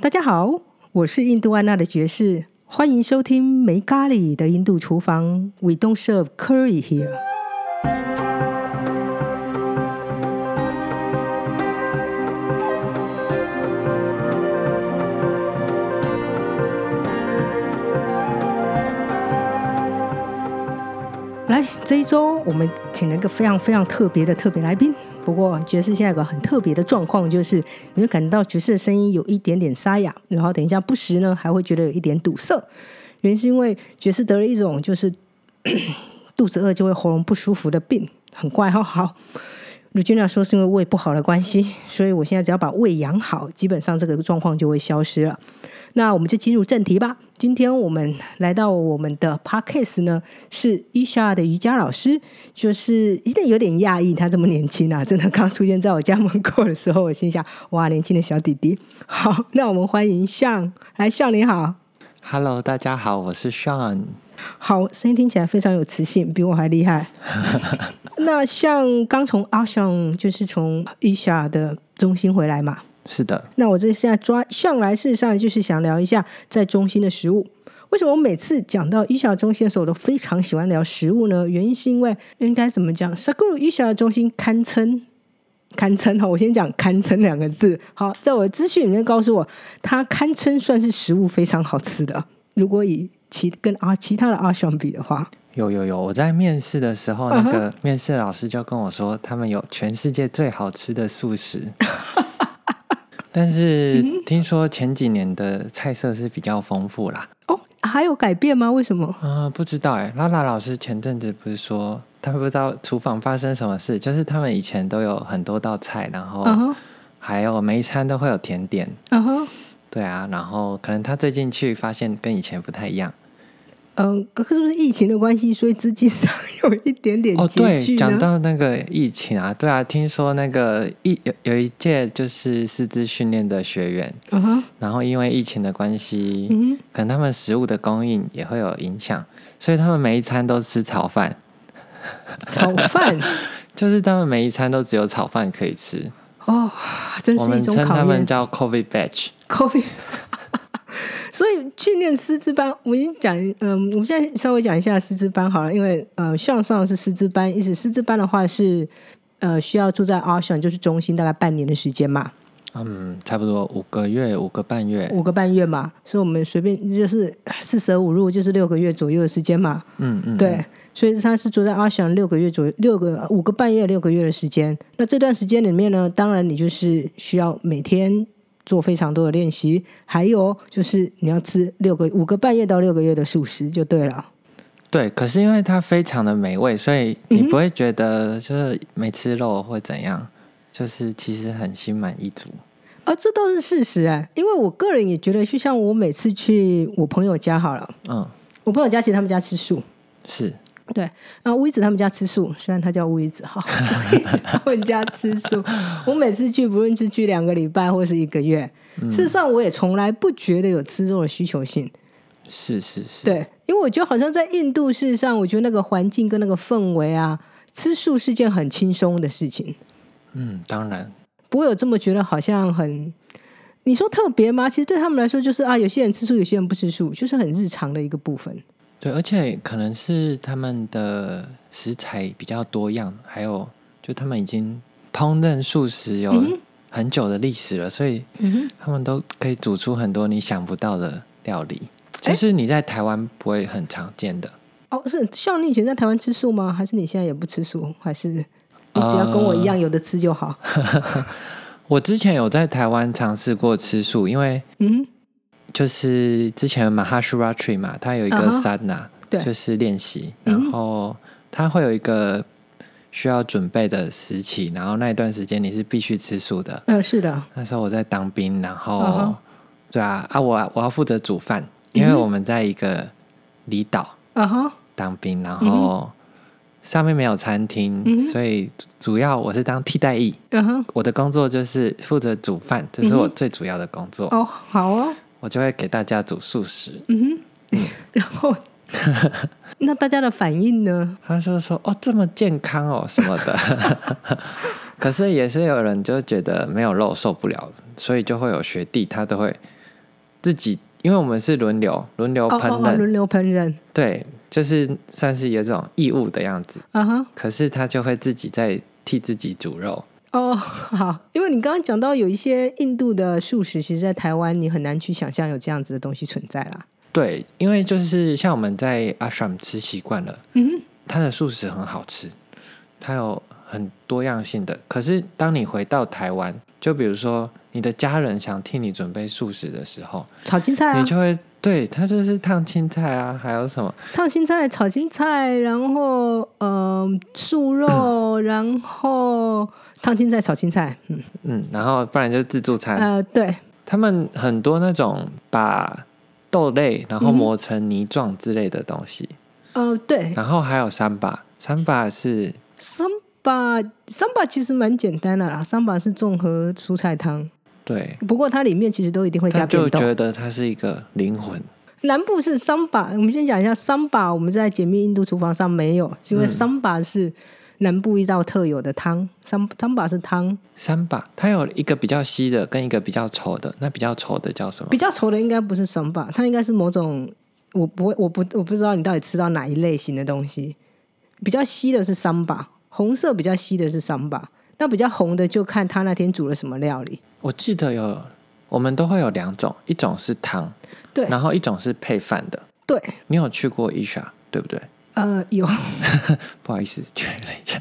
大家好，我是印度安娜的爵士，欢迎收听没咖喱的印度厨房。We don't serve curry here。这一周我们请了一个非常非常特别的特别来宾。不过爵士现在有个很特别的状况，就是你会感到爵士的声音有一点点沙哑，然后等一下不时呢还会觉得有一点堵塞。原因是因为爵士得了一种就是 肚子饿就会喉咙不舒服的病，很怪哈。好，卢君娜说是因为胃不好的关系，所以我现在只要把胃养好，基本上这个状况就会消失了。那我们就进入正题吧。今天我们来到我们的 podcast 呢，是伊莎的瑜伽老师，就是一定有点讶异，他这么年轻啊，真的刚出现在我家门口的时候，我心想，哇，年轻的小弟弟。好，那我们欢迎向来，向你好。Hello，大家好，我是 Sean。好，声音听起来非常有磁性，比我还厉害。那像刚从阿尚，就是从伊莎的中心回来嘛？是的，那我这现在抓上来，事实上就是想聊一下在中心的食物。为什么我每次讲到伊莎中心的时候，我都非常喜欢聊食物呢？原因是因为应该怎么讲？Saguru 伊莎的中心堪称堪称哈，我先讲堪称两个字。好，在我的资讯里面告诉我，它堪称算是食物非常好吃的。如果以其跟啊其他的阿相比的话，有有有，我在面试的时候，那个面试老师就跟我说，他们有全世界最好吃的素食。但是听说前几年的菜色是比较丰富啦。哦，还有改变吗？为什么？啊、不知道哎。拉拉老师前阵子不是说，他不知道厨房发生什么事，就是他们以前都有很多道菜，然后还有每一餐都会有甜点。嗯哼。对啊，然后可能他最近去发现跟以前不太一样。嗯，可是不是疫情的关系，所以资金上 有一点点哦，对讲到那个疫情啊，对啊，听说那个一有有一届就是师资训练的学员，嗯哼，然后因为疫情的关系，嗯可能他们食物的供应也会有影响，所以他们每一餐都吃炒饭，哼，炒饭 就是他们每一餐都只有炒饭可以吃。哦，真是一们称他种考验。们叫 COVID batch。COVID，所以训练师资班，我已经讲，嗯，我们现在稍微讲一下师资班好了，因为呃，向上是师资班，意思师资班的话是呃需要住在阿上，就是中心大概半年的时间嘛，嗯，差不多五个月，五个半月。五个半月嘛，所以我们随便就是四舍五入就是六个月左右的时间嘛，嗯嗯，对，所以他是住在阿翔六个月左右，六个五个半月六个月的时间。那这段时间里面呢，当然你就是需要每天做非常多的练习，还有就是你要吃六个五个半月到六个月的素食就对了。对，可是因为它非常的美味，所以你不会觉得就是没吃肉或怎样，就是其实很心满意足。啊，这倒是事实哎，因为我个人也觉得，就像我每次去我朋友家好了，嗯，我朋友家其实他们家吃素，是，对，然后乌一子他们家吃素，虽然他叫乌一子哈，乌一子他们家吃素。我每次去，不论是去两个礼拜或是一个月，事实上我也从来不觉得有吃肉的需求性。是是是，对，因为我觉得好像在印度，事实上我觉得那个环境跟那个氛围啊，吃素是件很轻松的事情，嗯，当然，不会有这么觉得好像很。你说特别吗？其实对他们来说，就是啊，有些人吃素，有些人不吃素，就是很日常的一个部分。对，而且可能是他们的食材比较多样，还有就他们已经烹饪素食有很久的历史了，所以他们都可以煮出很多你想不到的料理，诶就是你在台湾不会很常见的。哦，是像你以前在台湾吃素吗？还是你现在也不吃素？还是你只要跟我一样有的吃就好？我之前有在台湾尝试过吃素，因为嗯，就是之前 Mahashivratri 嘛，它有一个嗯哼 sadhana，、对。就是练习，然后它会有一个需要准备的时期，然后那一段时间你是必须吃素的。嗯、是的，那时候我在当兵，然后、对啊啊，我我要负责煮饭，因为我们在一个离岛啊哈，当兵，然后上面没有餐厅，嗯所以主主要我是当替代役。嗯，我的工作就是负责煮饭，这是我最主要的工作。哦，好哦，我就会给大家煮素食。嗯哼，然后 那大家的反应呢？他就说：“哦，这么健康哦，什么的。”可是也是有人就觉得没有肉受不了，所以就会有学弟他都会自己，因为我们是轮流轮流哦烹饪，哦哦轮流烹饪，对，就是算是有这种义务的样子。啊哈。可是他就会自己在替自己煮肉。哦，好，因为你刚刚讲到有一些印度的素食，其实在台湾你很难去想象有这样子的东西存在啦。对，因为就是像我们在 ashram 吃习惯了，嗯哼，它的素食很好吃，它有很多样性的。可是当你回到台湾，就比如说你的家人想替你准备素食的时候，炒青菜啊你，就会对它就是烫青菜啊，还有什么？烫青菜、炒青菜，然后呃素肉，然后烫青菜、炒青菜，嗯。嗯，然后不然就是自助餐。呃对，他们很多那种把豆类然后嗯磨成泥状之类的东西，呃对，然后还有三把，三把是三把，三把其实蛮简单的啦，三把是综合蔬菜汤，对，不过它里面其实都一定会加变豆。就觉得它是一个灵魂。南部是桑巴，我们先讲一下桑巴，我们在解密印度厨房上没有，是因为嗯桑巴是南部一道特有的汤，桑桑巴是汤，桑巴，它有一个比较稀的，跟一个比较稠的。那比较稠的叫什么比？较稠的应该不是桑巴，它应该是某种我不会，我不我不知道你到底吃到哪一类型的东西。比较稀的是桑巴，红色比较稀的是桑巴，那比较红的就看他那天煮了什么料理。我记得有，我们都会有两种，一种是汤，对然后一种是配饭的。对，你有去过伊莎，对不对？呃，有，不好意思，确认一下。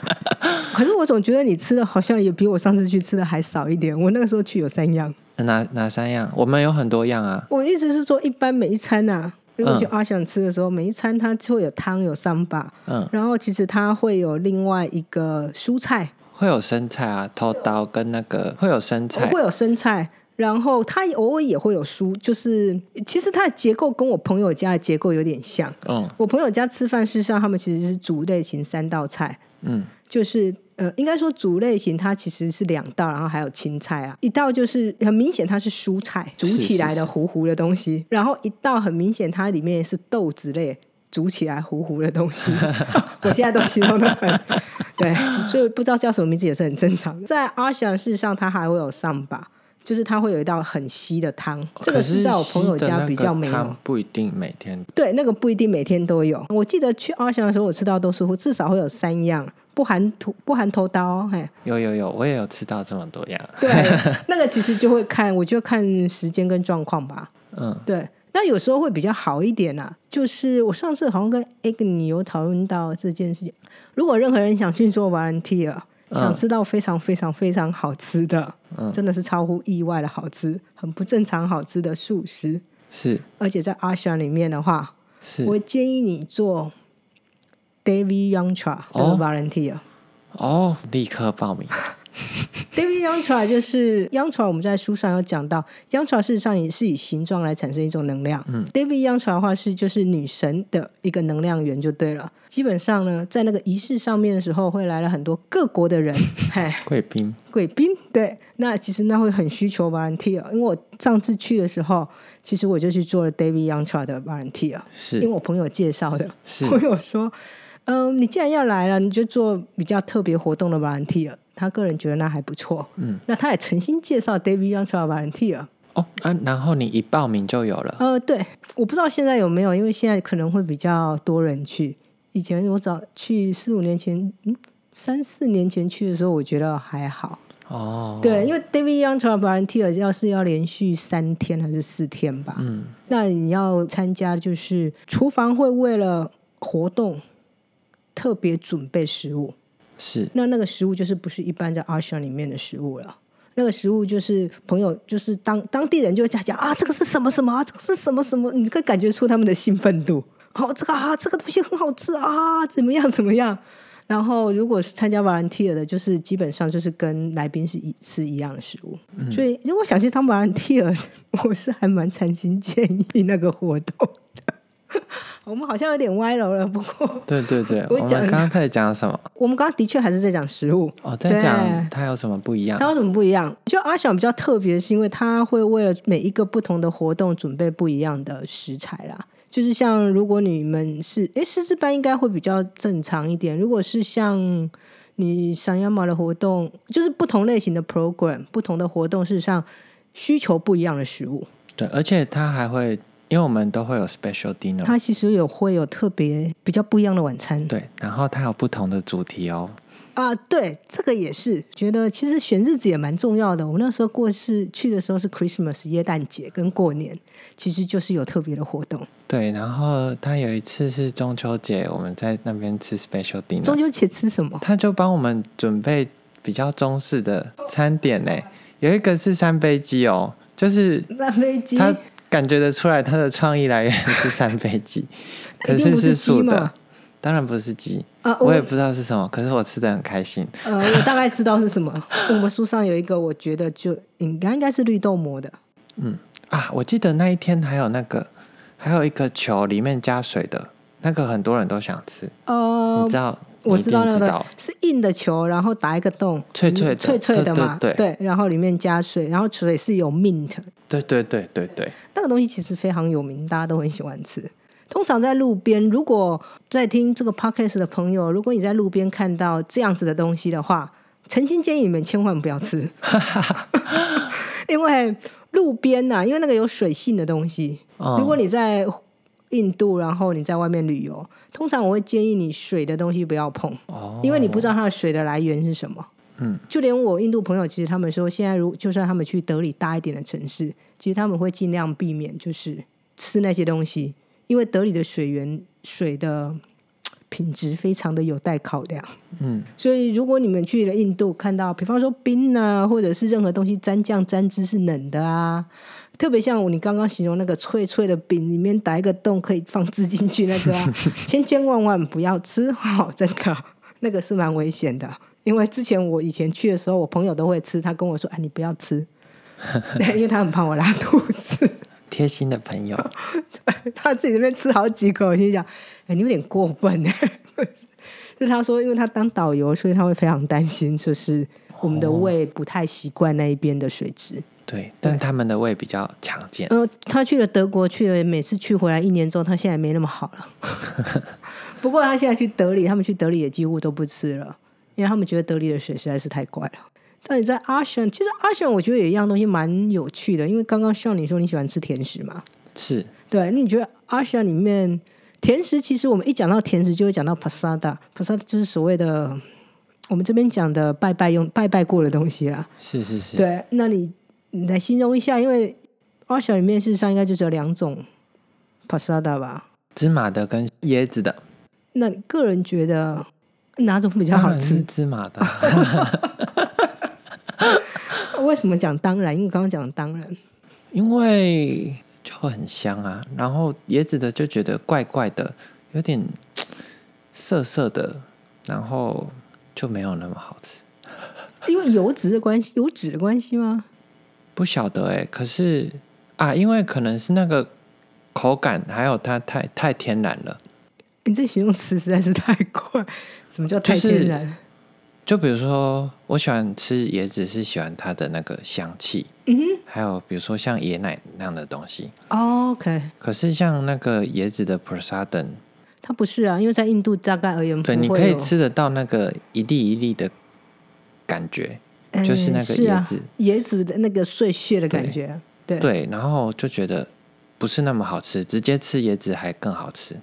可是我总觉得你吃的好像也比我上次去吃的还少一点。我那个时候去有三样。哪哪三样？我们有很多样啊。我意思是说，一般每一餐呐、如果去嗯阿想吃的时候，每一餐它就会有汤有三把，嗯，然后其实它会有另外一个蔬菜，会有生菜啊，头刀跟那个会有生菜会。有生菜，然后它偶尔也会有蔬，就是其实它的结构跟我朋友家的结构有点像。嗯我朋友家吃饭，事实上他们其实是主类型三道菜，嗯，就是呃，应该说主类型它其实是两道，然后还有青菜啊。一道就是很明显它是蔬菜煮起来的糊糊的东西，然后一道很明显它里面是豆子类煮起来糊糊的东西。我现在都形容的很对，所以不知道叫什么名字也是很正常的。在阿翔事实上它还会有上把。就是它会有一道很稀的汤，这个是是在我朋友家比较没有。汤不一定每天。对，那个不一定每天都有。我记得去阿翔的时候，我吃到都是至少会有三样，不含头不含头刀哦，嘿，有有有，我也有吃到这么多样。对，那个其实就会看，我就看时间跟状况吧。嗯，对，那有时候会比较好一点啊。就是我上次好像跟 Agni 有讨论到这件事情。如果任何人想去做 volunteer，想吃到非常非常非常好吃的，嗯真的是超乎意外的好吃，很不正常好吃的素食，是而且在阿翔里面的话，是我建议你做 David Youngtra 的哦 volunteer。哦，立刻报名。David Yantra 就是 Yantra，我们在书上有讲到，Yantra 事实上也是以形状来产生一种能量。嗯，David Yantra 的话是就是女神的一个能量源就对了。基本上呢，在那个仪式上面的时候，会来了很多各国的人，嘿，贵宾贵宾。对，那其实那会很需求 volunteer，因为我上次去的时候，其实我就去做了 David Yantra 的 volunteer，是因为我朋友介绍的。是朋友说，嗯，你既然要来了，你就做比较特别活动的 volunteer。他个人觉得那还不错，嗯，那他也诚心介绍 David Young 的 volunteer。哦啊，然后你一报名就有了。呃，对，我不知道现在有没有，因为现在可能会比较多人去。以前我早去四五年前，嗯，三四年前去的时候，我觉得还好。哦，对，因为 David Young 的 volunteer 要是要连续三天还是四天吧，嗯，那你要参加，就是厨房会为了活动特别准备食物。是那那个食物就是不是一般在 Ashram 里面的食物了。那个食物就是朋友，就是当当地人就会讲讲啊，这个是什么什么啊，这个是什么什么，你可以感觉出他们的兴奋度。哦，这个啊，这个东西很好吃啊，怎么样怎么样？然后如果是参加 volunteer 的，就是基本上就是跟来宾是一吃一样的食物。所以如果想去当 volunteer，我是还蛮诚心建议那个活动的。我们好像有点歪楼了，不过对对对，我们刚刚在讲什么？我们刚刚的确还是在讲食物。哦，在讲它有什么不一样它？有什么不一样？就阿翔比较特别，是因为他会为了每一个不同的活动准备不一样的食材啦。就是像如果你们是哎师资班，应该会比较正常一点。如果是像你想要买的活动，就是不同类型的 program，不同的活动，事实上需求不一样的食物。对，而且它还会，因为我们都会有 special dinner，它其实有会有特别比较不一样的晚餐。对，然后它有不同的主题哦。啊，对，这个也是觉得其实选日子也蛮重要的。我那时候过是去的时候是 Christmas 耶诞节跟过年，其实就是有特别的活动。对，然后他有一次是中秋节，我们在那边吃 special dinner。中秋节吃什么？他就帮我们准备比较中式的餐点呢，有一个是三杯鸡哦，就是三杯鸡，他感觉得出来他的创意来源是三杯鸡，可是是素的。当然不是鸡啊，我也不知道是什么，可是我吃的很开心。呃，我大概知道是什么。我们书上有一个，我觉得就应该应该是绿豆膜的。嗯啊，我记得那一天还有那个，还有一个球里面加水的那个，很多人都想吃。哦，你知道？我知道那个是硬的球，然后打一个洞，脆脆脆脆的嘛，对对，然后里面加水，然后水是有 mint。对对对对对，那个东西其实非常有名，大家都很喜欢吃。通常在路边，如果在听这个 podcast 的朋友，如果你在路边看到这样子的东西的话，诚心建议你们千万不要吃，因为路边呐，因为那个有水性的东西。如果你在印度，然后你在外面旅游，通常我会建议你水的东西不要碰，因为你不知道它的水的来源是什么。嗯，就连我印度朋友，其实他们说，现在如就算他们去德里大一点的城市，其实他们会尽量避免就是吃那些东西。因为德里的水源水的品质非常的有待考量，嗯，所以如果你们去了印度，看到比方说冰啊，或者是任何东西沾酱沾汁是冷的啊，特别像你刚刚形容那个脆脆的饼，里面打一个洞可以放汁进去那个，千千万万不要吃，好，真的那个是蛮危险的。因为之前我以前去的时候，我朋友都会吃，他跟我说：“哎，你不要吃，因为他很怕我拉肚子。”贴心的朋友，他自己那边吃好几口，我心想：哎，你有点过分呢。是他说，因为他当导游，所以他会非常担心，就是我们的胃不太习惯那一边的水质。对，但他们的胃比较强健。嗯，他去了德国，去了每次去回来一年之后，他现在没那么好了。不过他现在去德里，他们去德里也几乎都不吃了，因为他们觉得德里的水实在是太怪了。但你在阿选，其实阿选我觉得有一样东西蛮有趣的，因为刚刚像你说你喜欢吃甜食嘛，是对。那你觉得阿选里面甜食，其实我们一讲到甜食就会讲到 pasada，pasada 就是所谓的我们这边讲的拜拜用拜拜过的东西啦。是是是。对，那你你来形容一下，因为阿选里面事实上应该就只有两种 pasada 吧，芝麻的跟椰子的。那你个人觉得哪种比较好吃？芝麻的。为什么讲当然？因为刚刚讲当然，因为就很香啊。然后椰子的就觉得怪怪的，有点涩涩的，然后就没有那么好吃。因为油脂的关系，油脂的关系吗？不晓得哎。可是啊，因为可能是那个口感，还有它太太天然了。你这形容词实在是太怪。什么叫太天然？就比如说，我喜欢吃椰子，是喜欢它的那个香气。嗯哼。还有比如说像椰奶那样的东西。OK。可是像那个椰子的 prasadam，它不是啊，因为在印度大概而言，对，你可以吃得到那个一粒一粒的感觉，就是那个椰子，椰子的那个碎屑的感觉。对。对，然后就觉得不是那么好吃，直接吃椰子还更好吃。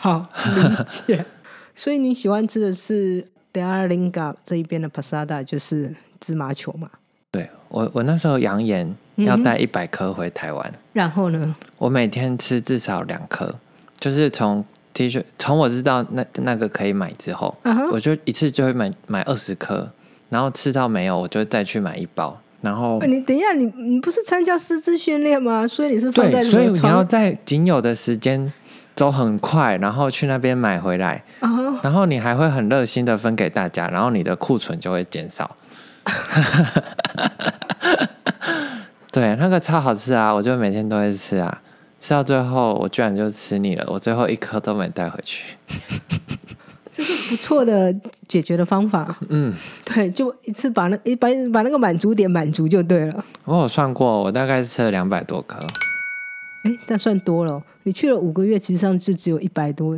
好理解。所以你喜欢吃的是？d a r l i n g a 这一边的 pasada 就是芝麻球嘛？对我，我那时候扬言要带一百颗回台湾，然后呢，我每天吃至少两颗，就是从 T 恤从我知道那那个可以买之后，我就一次就会买买二十颗，然后吃到没有，我就再去买一包。然后你等一下，你你不是参加师资训练吗？所以你是放在所以你要在仅有的时间。走很快，然后去那边买回来，然后你还会很热心的分给大家，然后你的库存就会减少。对，那个超好吃啊！我就每天都会吃啊，吃到最后我居然就吃腻了，我最后一颗都没带回去。这是不错的解决的方法。嗯，对，就一次把那一把把那个满足点满足就对了。我有算过，我大概是吃了两百多颗。哎，那算多了。你去了五个月，其实上就只有一百多，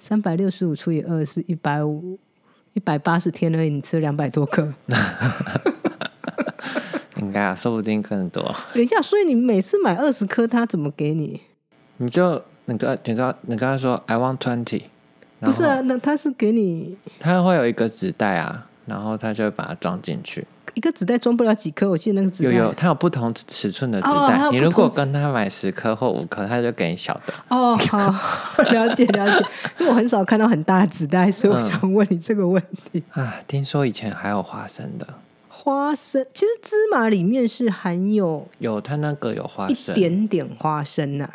三百六十五除以二是一百五，一百八十天而已。你吃两百多克，应该啊，说不定更多。等一下，所以你每次买二十颗，他怎么给你？你就你刚你刚你刚才说 I want twenty，不是啊，那他是给你他会有一个纸袋啊，然后他就会把它装进去。一个纸袋装不了几颗，我记得那个纸袋有有，它有不同尺寸的纸袋。你如果跟他买十颗或五颗，他就给你小的。哦，好，了解了解，因为我很少看到很大的纸袋，所以我嗯想问你这个问题。啊，听说以前还有花生的，花生其实芝麻里面是含有有它那个有花生一生，点点花生呐、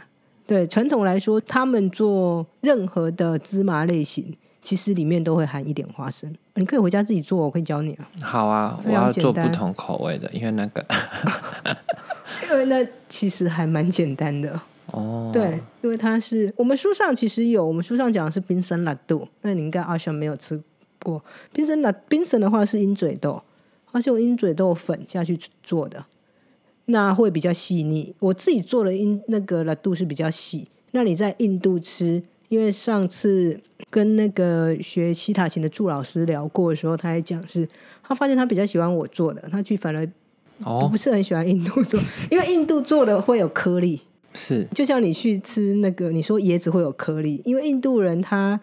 对，传统来说，他们做任何的芝麻类型，其实里面都会含一点花生。你可以回家自己做，我可以教你啊。好啊，我要做不同口味的，因为那个 因为那其实还蛮简单的。哦，对，因为它是我们书上其实有，我们书上讲的是冰生辣豆，那你应该阿翔没有吃过冰生辣冰生的话是鹰嘴豆，它是用鹰嘴豆粉下去做的，那会比较细腻。我自己做的鹰那个辣度是比较细，那你在印度吃，因为上次跟那个学西塔琴的祝老师聊过的时候，他还讲是，他发现他比较喜欢我做的，他去反而哦不，是很喜欢印度做，因为印度做的会有颗粒。是就像你去吃那个，你说椰子会有颗粒，因为印度人他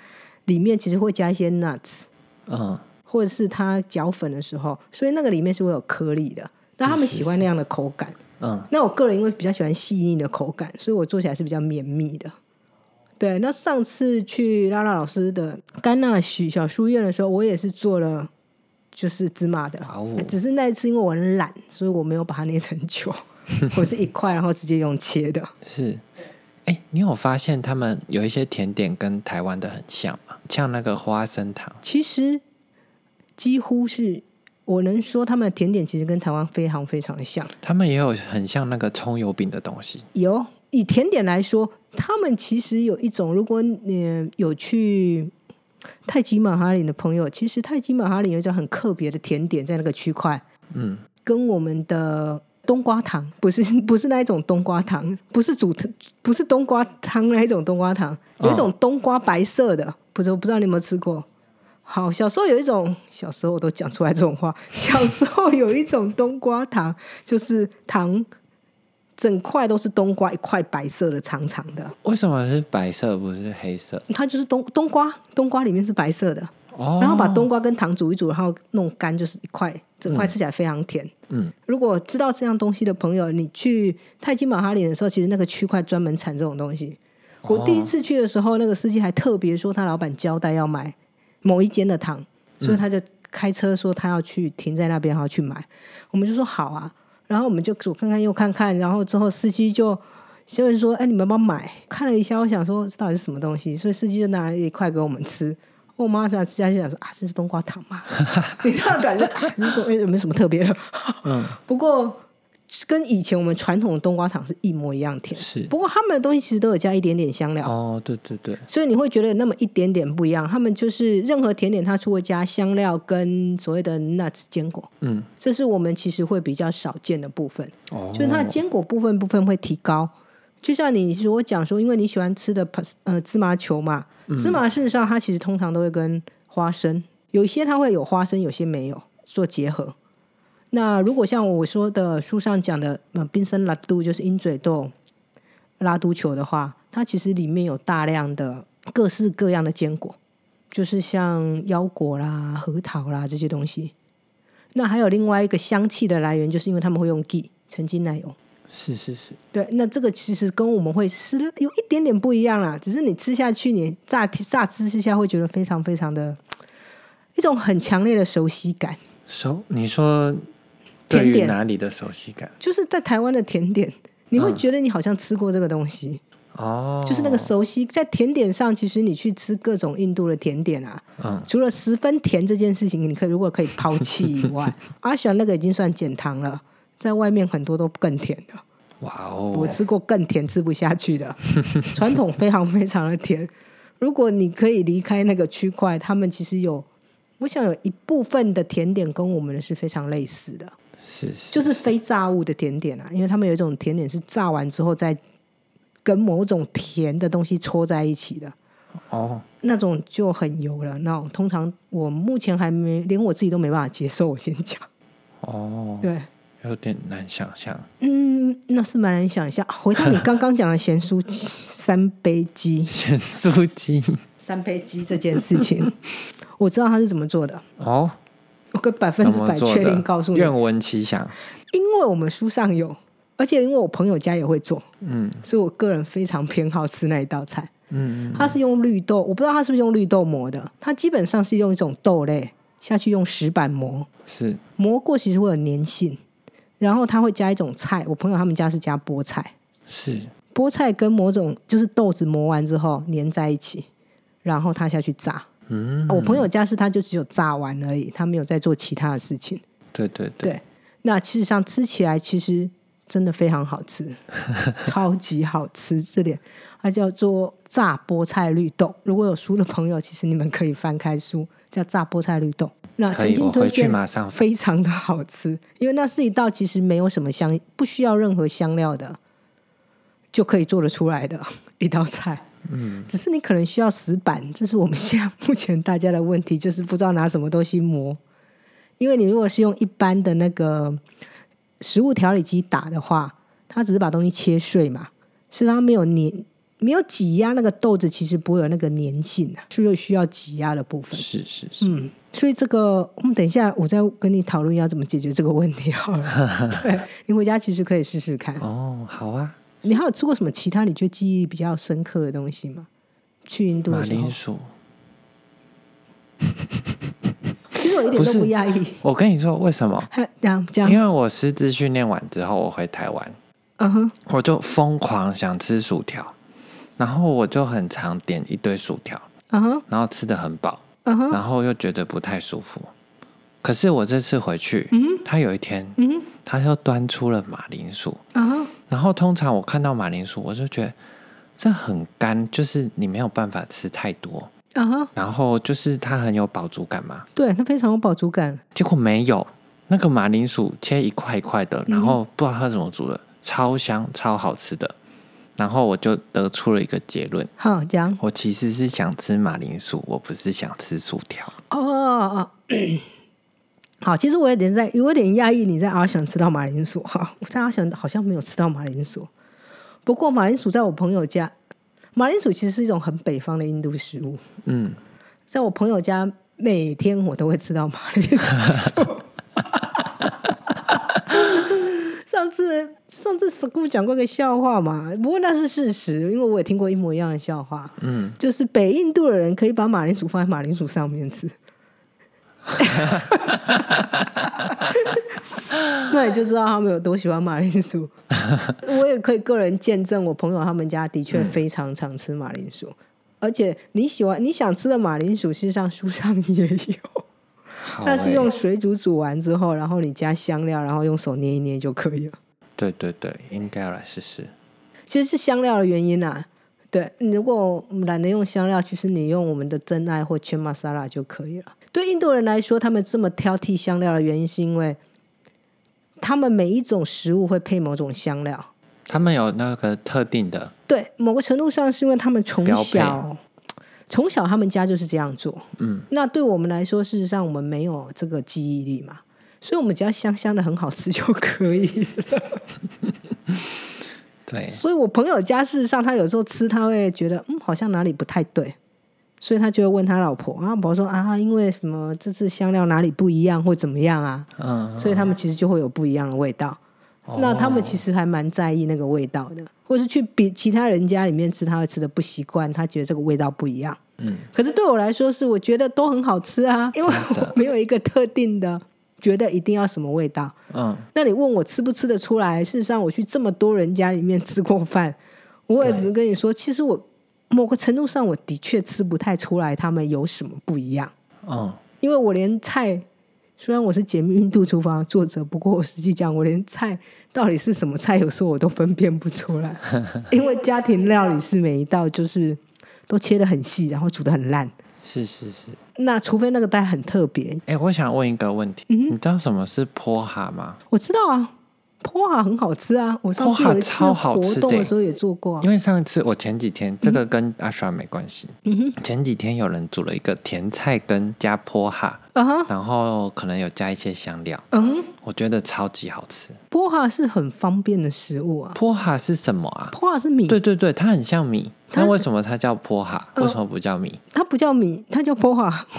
里面其实会加一些 nuts，嗯，或者是他搅粉的时候，所以那个里面是会有颗粒的。那他们喜欢那样的口感。嗯，那我个人因为比较喜欢细腻的口感，所以我做起来是比较绵密的。对，那上次去拉拉老师的甘纳许小书院的时候，我也是做了就是芝麻的，哦只是那一次因为我很懒，所以我没有把它捏成球，我是一块然后直接用切的。是。哎，你有发现他们有一些甜点跟台湾的很像吗？像那个花生糖，其实几乎是我能说，他们的甜点其实跟台湾非常非常的像。他们也有很像那个葱油饼的东西。有以甜点来说，他们其实有一种，如果你有去泰姬玛哈林的朋友，其实泰姬玛哈林有一种很特别的甜点，在那个区块，嗯，跟我们的。冬瓜糖不是 不是那一种冬瓜糖，不是煮不是冬瓜汤那一种冬瓜糖，有一种冬瓜白色的，不是我不知道你有没有吃过。好，小时候有一种，小时候我都讲出来这种话。小时候有一种冬瓜糖，就是糖整块都是冬瓜，一块白色的长长的，为什么是白色不是黑色？它就是冬冬瓜，冬瓜里面是白色的，哦，然后把冬瓜跟糖煮一煮，然后弄干，就是一块，整块吃起来非常甜。嗯，如果知道这样东西的朋友，你去泰姬玛哈林的时候，其实那个区块专门产这种东西。我第一次去的时候，那个司机还特别说，他老板交代要买某一间的糖，所以他就开车说他要去停在那边，然后去买。我们就说好啊，然后我们就左看看右看看，然后之后司机就先问说：“哎，你们要不要买？”看了一下，我想说这到底是什么东西，所以司机就拿了一块给我们吃。我妈这样吃下去，想说啊，这是冬瓜糖嘛？你这样感觉啊，这种哎有没有什么特别的？嗯，不过跟以前我们传统的冬瓜糖是一模一样甜。是不过他们的东西其实都有加一点点香料，哦，对对对，所以你会觉得有那么一点点不一样。他们就是任何甜点，它除了加香料跟所谓的 nuts 坚果，嗯，这是我们其实会比较少见的部分。哦，就是它的坚果部分部分会提高。就像你所讲说，因为你喜欢吃的呃芝麻球嘛，芝麻事实上它其实通常都会跟花生，有一些它会有花生，有些没有做结合。那如果像我说的书上讲的呃冰森拉杜，就是鹰嘴豆拉都球的话，它其实里面有大量的各式各样的坚果，就是像腰果啦、核桃啦这些东西。那还有另外一个香气的来源，就是因为他们会用 ghee 曾经奶油。是是是，对，那这个其实跟我们会吃有一点点不一样啦，只是你吃下去，你乍乍吃之下会觉得非常非常的一种很强烈的熟悉感，熟，你说甜点哪里的熟悉感？就是在台湾的甜点，你会嗯觉得你好像吃过这个东西，哦，就是那个熟悉。在甜点上，其实你去吃各种印度的甜点啊，嗯，除了十分甜这件事情，你可以如果可以抛弃以外，阿翔那个已经算减糖了，在外面很多都更甜的。哇哦我哦，吃过更甜吃不下去的，传统非常非常的甜。如果你可以离开那个区块，他们其实有，我想有一部分的甜点跟我们的是非常类似的，是是，就是非炸物的甜点啊，因为他们有一种甜点是炸完之后再跟某种甜的东西搓在一起的，哦，那种就很油了。那种通常我目前还没连我自己都没办法接受，我先讲。哦，对，有点难想象。嗯，那是蛮难想象。回到你刚刚讲的咸酥鸡、三杯鸡、咸酥鸡。三杯鸡这件事情，我知道他是怎么做的，哦，我可以百分之百确？定告诉你，愿闻其详。因为我们书上有，而且因为我朋友家也会做，嗯所以我个人非常偏好吃那一道菜。嗯，它是用绿豆，我不知道它是不是用绿豆磨的，它基本上是用一种豆类下去用石板磨，是磨过其实会有粘性，然后它会加一种菜，我朋友他们家是加菠菜，是菠菜跟某种就是豆子磨完之后粘在一起，然后它下去炸。嗯，我朋友家是他就只有炸完而已，他没有在做其他的事情。对对对，对，那事实上吃起来其实真的非常好吃，超级好吃。这点它叫做炸菠菜绿豆。如果有书的朋友，其实你们可以翻开书，叫炸菠菜绿豆。那可以，诚心我回去推荐，马上非常的好吃，因为那是一道其实没有什么香，不需要任何香料的，就可以做得出来的 一道菜。嗯，只是你可能需要石板，这是我们现在目前大家的问题，就是不知道拿什么东西磨。因为你如果是用一般的那个食物调理机打的话，它只是把东西切碎嘛，是它没有粘，没有挤压那个豆子，其实不会有那个粘性啊，是又需要挤压的部分。是是是，嗯，所以这个我们等一下我再跟你讨论要怎么解决这个问题好了。对你回家其实可以试试看。哦，好啊，你还有吃过什么其他你觉得记忆比较深刻的东西吗？去印度马的时候铃，薯。其实我一点都不是不讶异。我跟你说为什么？因为我师资训练完之后，我回台湾，嗯哼，我就疯狂想吃薯条，然后我就很常点一堆薯条，嗯哼，然后吃的很饱，嗯哼，然后又觉得不太舒服。可是我这次回去，他有一天，嗯他就端出了马铃薯，然后通常我看到马铃薯，我就觉得这很干，就是你没有办法吃太多，嗯哼，然后就是它很有饱足感嘛。对，它非常有饱足感。结果没有，那个马铃薯切一块一块的，嗯然后不知道它怎么煮的，超香超好吃的。然后我就得出了一个结论：好，这样我其实是想吃马铃薯，我不是想吃薯条。哦哦。哦好，其实我有点在，有点讶异，你在阿想吃到马铃薯哈，我在阿想好像没有吃到马铃薯。不过马铃薯在我朋友家，马铃薯其实是一种很北方的印度食物，嗯，在我朋友家每天我都会吃到马铃薯。上次上次 school 讲过一个笑话嘛，不过那是事实，因为我也听过一模一样的笑话。嗯，就是北印度的人可以把马铃薯放在马铃薯上面吃，那你就知道他们有多喜欢马铃薯。我也可以个人见证，我朋友他们家的确非常常吃马铃薯，而且你喜欢你想吃的马铃薯，事实上书上也有。好、它是欸用水煮煮完之后，然后你加香料，然后用手捏一捏就可以了。对对对，应该要来试试。其实是香料的原因啊。对，你如果懒得用香料，其实你用我们的真爱或 c h i masala 就可以了。对印度人来说，他们这么挑剔香料的原因，是因为他们每一种食物会配某种香料。他们有那个特定的，对，某个程度上是因为他们从小从小他们家就是这样做。嗯，那对我们来说，事实上我们没有这个记忆力嘛，所以我们只要香香的很好吃就可以了。对，所以我朋友家事实上他有时候吃，他会觉得嗯好像哪里不太对，所以他就会问他老婆，啊，老婆说啊，因为什么这次香料哪里不一样或怎么样啊，嗯，所以他们其实就会有不一样的味道。那他们其实还蛮在意那个味道的，或是去比其他人家里面吃，他会吃的不习惯，他觉得这个味道不一样。嗯，可是对我来说，是我觉得都很好吃啊，因为我没有一个特定的觉得一定要什么味道。嗯，那你问我吃不吃得出来？事实上，我去这么多人家里面吃过饭，我也能跟你说，其实我某个程度上我的确吃不太出来他们有什么不一样，嗯，因为我连菜。虽然我是解密印度厨房的作者，不过我实际讲，我连菜到底是什么菜，有时候我都分辨不出来，因为家庭料理是每一道就是都切得很细，然后煮得很烂。是是是。那除非那个菜很特别，哎、我想问一个问题，嗯你知道什么是泼哈吗？我知道啊，坡哈很好吃啊！我上次有一次超好吃的活动的时候也做过啊因。为上次我前几天这个跟阿刷没关系，嗯哼，前几天有人煮了一个甜菜根加坡哈，然后可能有加一些香料，嗯，我觉得超级好吃。坡哈是很方便的食物啊。坡哈是什么啊？坡哈是米，对对对，它很像米，它那为什么它叫坡哈？呃为什么不叫米？它不叫米，它叫坡哈。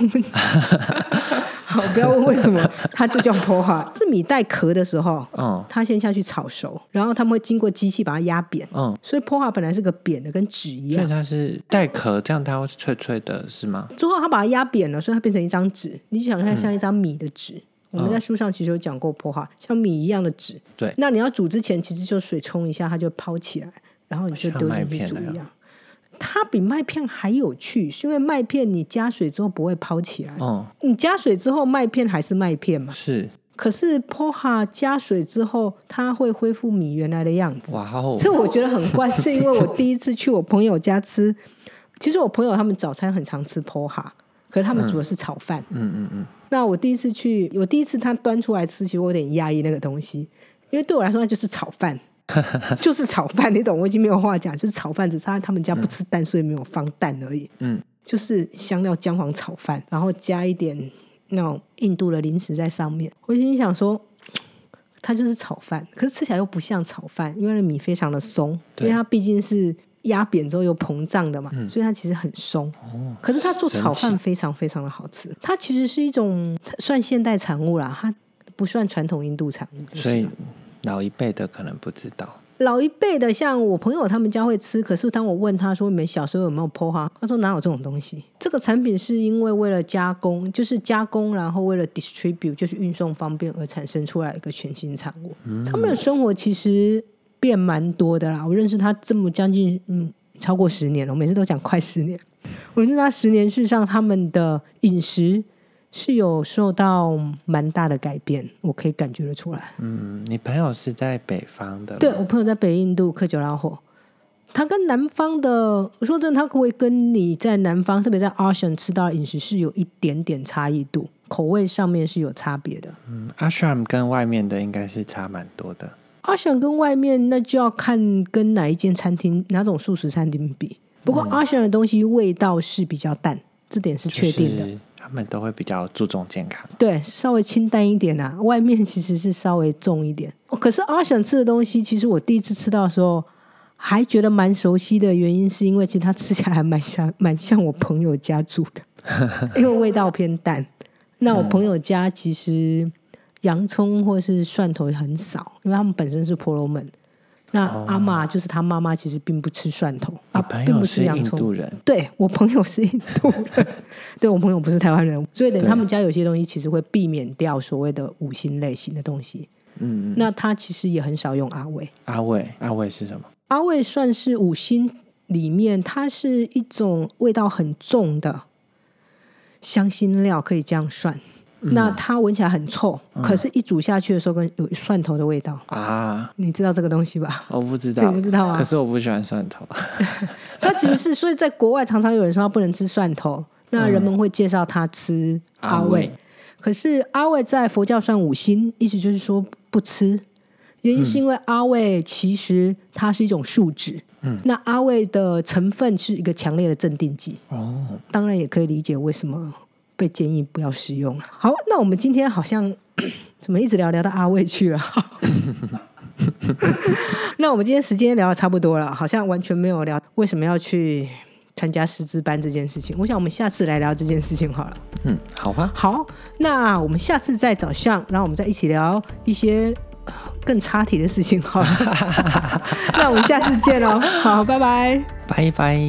好，不要问为什么，它就叫坡哈。是米带壳的时候，嗯它先下去炒熟，然后他们会经过机器把它压扁，嗯，所以坡哈本来是个扁的，跟纸一样。所以它是带壳，这样它会脆脆的，是吗？最后它把它压扁了，所以它变成一张纸。你想看像一张米的纸。我们在书上其实有讲过破哈，像米一样的纸。对那你要煮之前，其实就水冲一下，它就抛起来，然后你就丢进去煮一样。它比麦片还有趣，是因为麦片你加水之后不会泡起来，哦，你加水之后麦片还是麦片嘛。是，可是 poha 加水之后，它会恢复米原来的样子。哇哦，这我觉得很怪，是因为我第一次去我朋友家吃，其实我朋友他们早餐很常吃 poha，可是他们煮的是炒饭。嗯嗯嗯，那我第一次去，我第一次他端出来吃，其实我有点压抑那个东西，因为对我来说那就是炒饭，就是炒饭，你懂？我已经没有话讲，就是炒饭，只是他们家不吃蛋，所以没有放蛋而已。嗯，就是香料姜黄炒饭，然后加一点那种印度的零食在上面。我心里想说，它就是炒饭，可是吃起来又不像炒饭，因为那米非常的松，因对为它毕竟是压扁之后又膨胀的嘛，所以它其实很松。哦，可是它做炒神饭非常非常的好吃，它其实是一种算现代产物啦，它不算传统印度产物。就是所以老一辈的可能不知道，老一辈的，像我朋友他们家会吃，可是当我问他说你们小时候有没有 POHA，他说哪有这种东西？这个产品是因为为了加工，就是加工，然后为了 distribute，就是运送方便而产生出来一个全新产物。他们的生活其实变蛮多的啦。我认识他这么将近嗯超过十年了，我每次都讲快十年。我认识他十年，事实上他们的饮食是有受到蛮大的改变，我可以感觉得出来。嗯，你朋友是在北方的吗，对我朋友在北印度克久拉霍，他跟南方的，我说真的，他会跟你在南方，特别在 Asian 吃到的饮食是有一点点差异度，口味上面是有差别的。嗯，ashram 跟外面的应该是差蛮多的，Asian 跟外面那就要看跟哪一间餐厅、哪种素食餐厅比。不过 Asian 的东西味道是比较淡，这点是确定的。就是他们都会比较注重健康，对，稍微清淡一点啊，外面其实是稍微重一点。哦、可是阿想吃的东西，其实我第一次吃到的时候，还觉得蛮熟悉的原因，是因为其实它吃起来还蛮像蛮像我朋友家煮的，因为味道偏淡。那我朋友家其实洋葱或是蒜头很少，因为他们本身是婆罗门。那阿妈就是他妈妈，其实并不吃蒜头啊，并不吃洋葱。印度人，对我朋友是印度人，对我朋友不是台湾人，所以等他们家有些东西其实会避免掉所谓的五星类型的东西。嗯，嗯那他其实也很少用阿魏，阿魏，阿魏是什么？阿魏算是五星里面，它是一种味道很重的香辛料，可以这样算。嗯。那它闻起来很臭，可是一煮下去的时候，跟有蒜头的味道。啊，你知道这个东西吧？我不知你道，不知道啊？可是我不喜欢蒜头，它其实是，所以在国外常常有人说他不能吃蒜头，那人们会介绍他吃阿阿魏魏。可是阿魏在佛教算五辛，意思就是说不吃。原因是因为阿魏其实它是一种树脂，嗯，那阿魏的成分是一个强烈的镇定剂，哦，当然也可以理解为什么被建议不要使用。好，那我们今天好像 怎么一直聊聊到阿魏去了？那我们今天时间聊的差不多了，好像完全没有聊为什么要去参加师资班这件事情。我想我们下次来聊这件事情好了。嗯，好吧，好，那我们下次再找上，然后我们再一起聊一些呃更差题的事情好了。那我们下次见喽，好，拜拜。拜拜。